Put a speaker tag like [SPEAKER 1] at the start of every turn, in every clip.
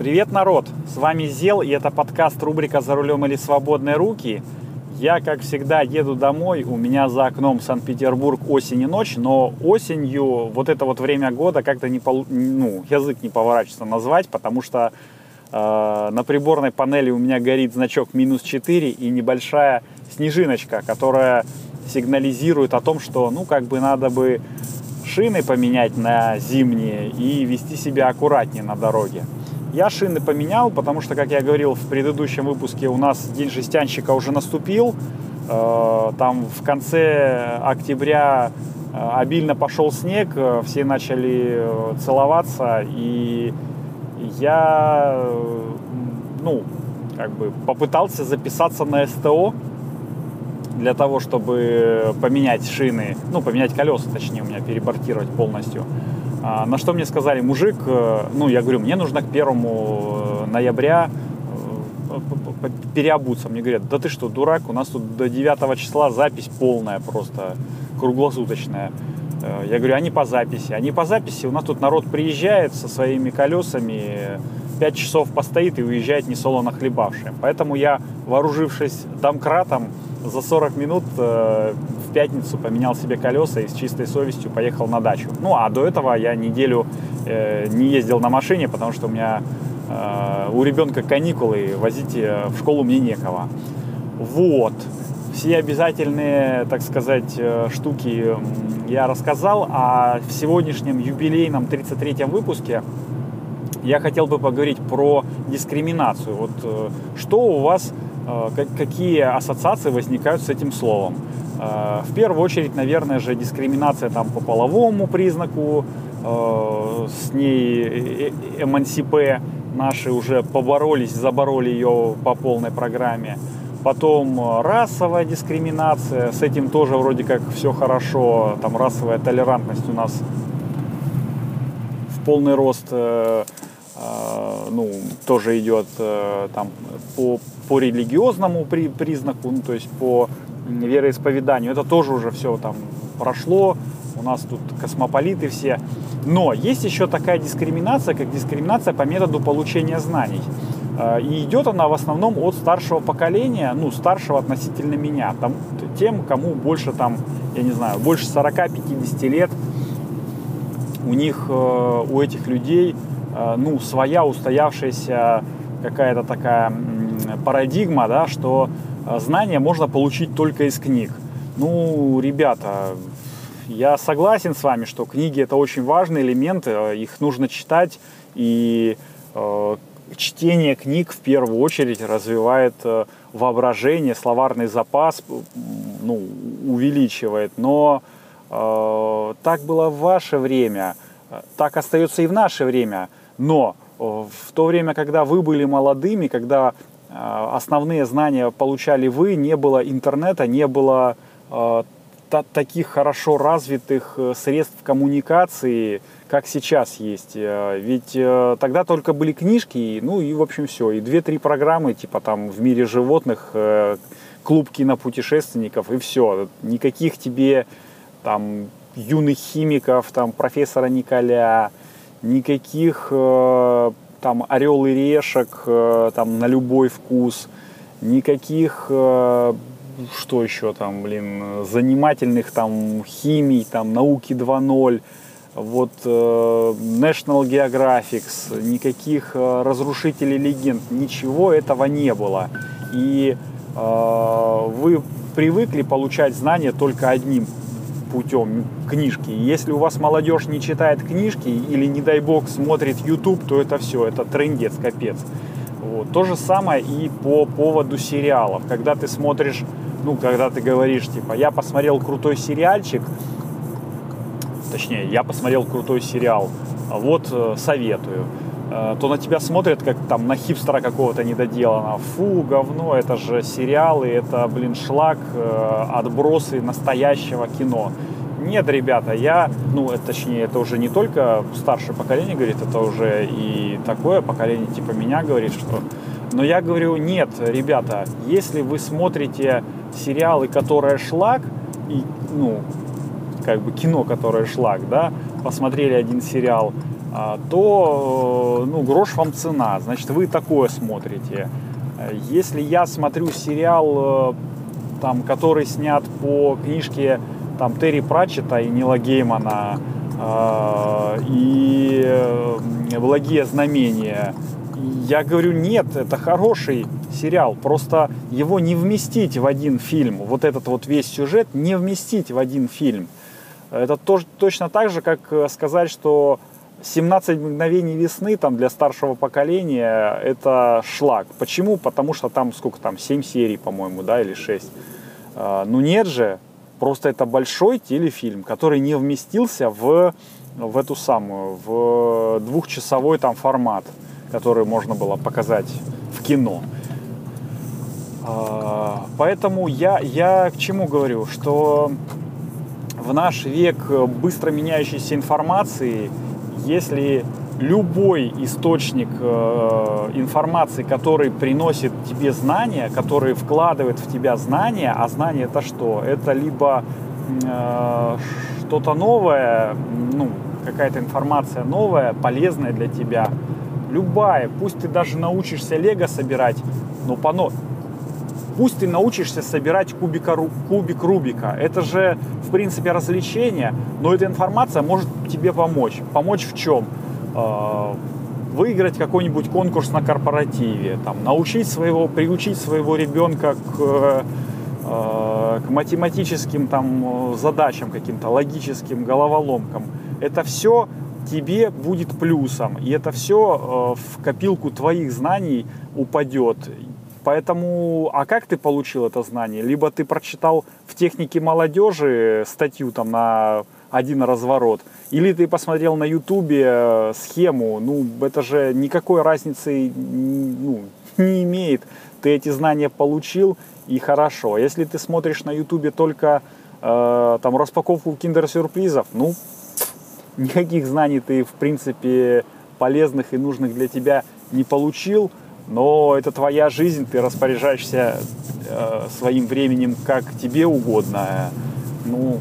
[SPEAKER 1] Привет, народ! С вами Зел, и это подкаст рубрика «За рулем или свободные руки». Я, как всегда, еду домой. У меня за окном Санкт-Петербург осень и ночь, но осенью вот это вот время года как-то не полу... ну, язык не поворачивается назвать, потому что э, на приборной панели у меня горит значок минус 4 и небольшая снежиночка, которая сигнализирует о том, что, ну, как бы надо бы шины поменять на зимние и вести себя аккуратнее на дороге. Я шины поменял, потому что, как я говорил в предыдущем выпуске, у нас день жестянщика уже наступил. Э, там в конце октября э, обильно пошел снег, э, все начали целоваться, и я, ну, как бы попытался записаться на СТО для того, чтобы поменять шины, ну, поменять колеса, точнее, у меня перебортировать полностью. А, на что мне сказали, мужик, э, ну, я говорю, мне нужно к первому э, ноября э, переобуться. Мне говорят, да ты что, дурак, у нас тут до 9 числа запись полная просто, круглосуточная. Я говорю, они по записи. Они по записи, у нас тут народ приезжает со своими колесами, 5 часов постоит и уезжает не солоно хлебавшим. Поэтому я, вооружившись домкратом, за 40 минут в пятницу поменял себе колеса и с чистой совестью поехал на дачу. Ну, а до этого я неделю э, не ездил на машине, потому что у меня э, у ребенка каникулы, возить э, в школу мне некого. Вот. Все обязательные, так сказать, э, штуки я рассказал, а в сегодняшнем юбилейном 33-м выпуске я хотел бы поговорить про дискриминацию. Вот э, что у вас, какие ассоциации возникают с этим словом? Э, в первую очередь, наверное же, дискриминация там по половому признаку, э, с ней э, эмансипе наши уже поборолись, забороли ее по полной программе. Потом расовая дискриминация, с этим тоже вроде как все хорошо, там расовая толерантность у нас в полный рост ну, тоже идет там по, по религиозному при, признаку, ну, то есть по вероисповеданию. Это тоже уже все там прошло. У нас тут космополиты все. Но есть еще такая дискриминация, как дискриминация по методу получения знаний. А, и идет она в основном от старшего поколения, ну, старшего относительно меня. Там, тем, кому больше там, я не знаю, больше 40-50 лет, у них, э, у этих людей, э, ну, своя устоявшаяся какая-то такая парадигма, да, что а знания можно получить только из книг. Ну, ребята, я согласен с вами, что книги это очень важный элемент, э, их нужно читать, и э, чтение книг в первую очередь развивает э, воображение, словарный запас, ну, увеличивает. Но э, так было в ваше время, так остается и в наше время. Но э, в то время, когда вы были молодыми, когда Э, основные знания получали вы, не было интернета, не было э, та, таких хорошо развитых средств коммуникации, как сейчас есть. Ведь тогда только были книжки, ну и в общем все. И две-три программы, типа там в мире животных, клуб кинопутешественников и все. Никаких тебе там юных химиков, там профессора Николя, никаких там орел и решек, э, там на любой вкус, никаких, э, что еще там, блин, занимательных там химий, там науки 2.0, вот э, National Geographic, никаких разрушителей легенд, ничего этого не было. И вы привыкли получать знания только одним путем книжки. Если у вас молодежь не читает книжки или, не дай бог, смотрит YouTube, то это все, это трендец, капец. Вот. То же самое и по поводу сериалов. Когда ты смотришь, ну, когда ты говоришь, типа, я посмотрел крутой сериальчик, точнее, я посмотрел крутой сериал, вот э, советую то на тебя смотрят как там на хипстера какого-то недоделанного. Фу, говно, это же сериалы, это, блин, шлак, э, отбросы настоящего кино. Нет, ребята, я, ну, это, точнее, это уже не только старшее поколение говорит, это уже и такое поколение типа меня говорит, что... Но я говорю, нет, ребята, если вы смотрите сериалы, которые шлак, и, ну, как бы кино, которое шлак, да, посмотрели один сериал, то ну, грош вам цена. Значит, вы такое смотрите. Если я смотрю сериал, там, который снят по книжке там, Терри Пратчета и Нила Геймана, и «Благие знамения», я говорю, нет, это хороший сериал, просто его не вместить в один фильм, вот этот вот весь сюжет не вместить в один фильм. Это тоже, точно так же, как э, сказать, что 17 мгновений весны там для старшего поколения это шлак. Почему? Потому что там сколько там, 7 серий, по-моему, да, или 6. А, ну нет же, просто это большой телефильм, который не вместился в, в эту самую, в двухчасовой там формат которую можно было показать в кино. А, поэтому я, я к чему говорю, что в наш век быстро меняющейся информации, если любой источник э, информации, который приносит тебе знания, который вкладывает в тебя знания, а знания это что? Это либо э, что-то новое, ну, какая-то информация новая, полезная для тебя, любая, пусть ты даже научишься лего собирать, но пано, пусть ты научишься собирать кубика, кубик Рубика. Это же, в принципе, развлечение, но эта информация может тебе помочь. Помочь в чем? А, выиграть какой-нибудь конкурс на корпоративе, там, научить своего, приучить своего ребенка к, а, к математическим там, задачам каким-то, логическим головоломкам. Это все тебе будет плюсом. И это все э, в копилку твоих знаний упадет. Поэтому, а как ты получил это знание? Либо ты прочитал в технике молодежи статью там на один разворот, или ты посмотрел на ютубе э, схему, ну, это же никакой разницы ну, не имеет. Ты эти знания получил, и хорошо. Если ты смотришь на ютубе только э, там распаковку киндер-сюрпризов, ну, никаких знаний ты, в принципе, полезных и нужных для тебя не получил, но это твоя жизнь, ты распоряжаешься э, своим временем как тебе угодно. Ну,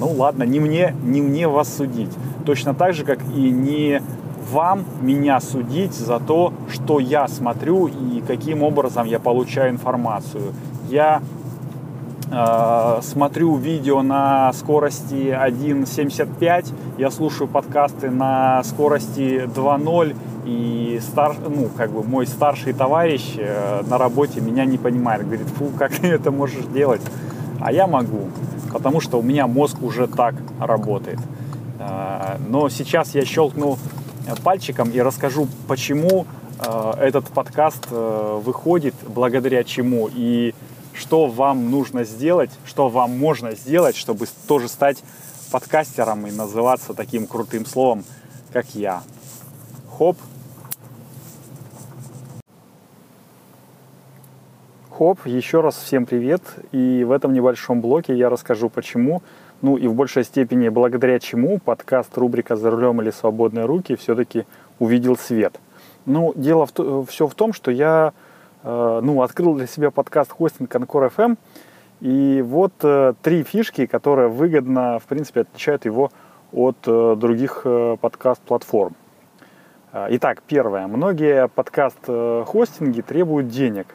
[SPEAKER 1] ну ладно, не мне, не мне вас судить. Точно так же, как и не вам меня судить за то, что я смотрю и каким образом я получаю информацию. Я Э, смотрю видео на скорости 1.75, я слушаю подкасты на скорости 2.0, и стар, ну, как бы мой старший товарищ э, на работе меня не понимает, говорит, фу, как ты это можешь делать? А я могу, потому что у меня мозг уже так работает. Э, но сейчас я щелкну пальчиком и расскажу, почему этот подкаст выходит, благодаря чему, и что вам нужно сделать, что вам можно сделать, чтобы тоже стать подкастером и называться таким крутым словом, как я. Хоп. Хоп, еще раз всем привет. И в этом небольшом блоке я расскажу, почему, ну и в большей степени благодаря чему подкаст рубрика «За рулем или свободные руки» все-таки увидел свет. Ну, дело в, все в том, что я Э, ну, открыл для себя подкаст хостинг Анкор FM. И вот э, три фишки, которые выгодно, в принципе, отличают его от э, других подкаст-платформ. Итак, первое. Многие подкаст-хостинги требуют денег.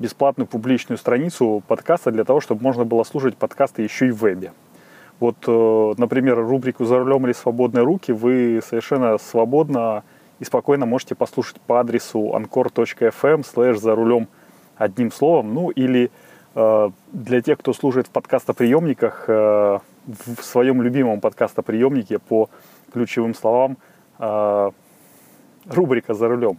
[SPEAKER 1] бесплатную публичную страницу подкаста для того, чтобы можно было слушать подкасты еще и в вебе. Вот, э, например, рубрику «За рулем или свободные руки» вы совершенно свободно и спокойно можете послушать по адресу anchor.fm слэш «За рулем» одним словом. Ну или э, для тех, кто слушает в подкастоприемниках, э, в своем любимом подкастоприемнике по ключевым словам рубрика «За рулем».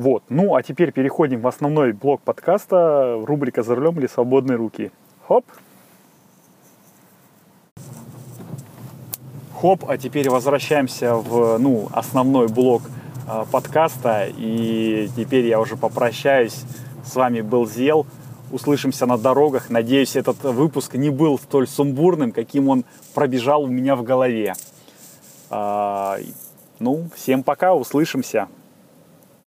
[SPEAKER 1] Вот. Ну, а теперь переходим в основной блок подкаста, рубрика «За рулем или свободные руки». Хоп! Хоп, а теперь возвращаемся в ну, основной блок э, подкаста. И теперь я уже попрощаюсь. С вами был Зел услышимся на дорогах. Надеюсь, этот выпуск не был столь сумбурным, каким он пробежал у меня в голове. А, ну, всем пока, услышимся.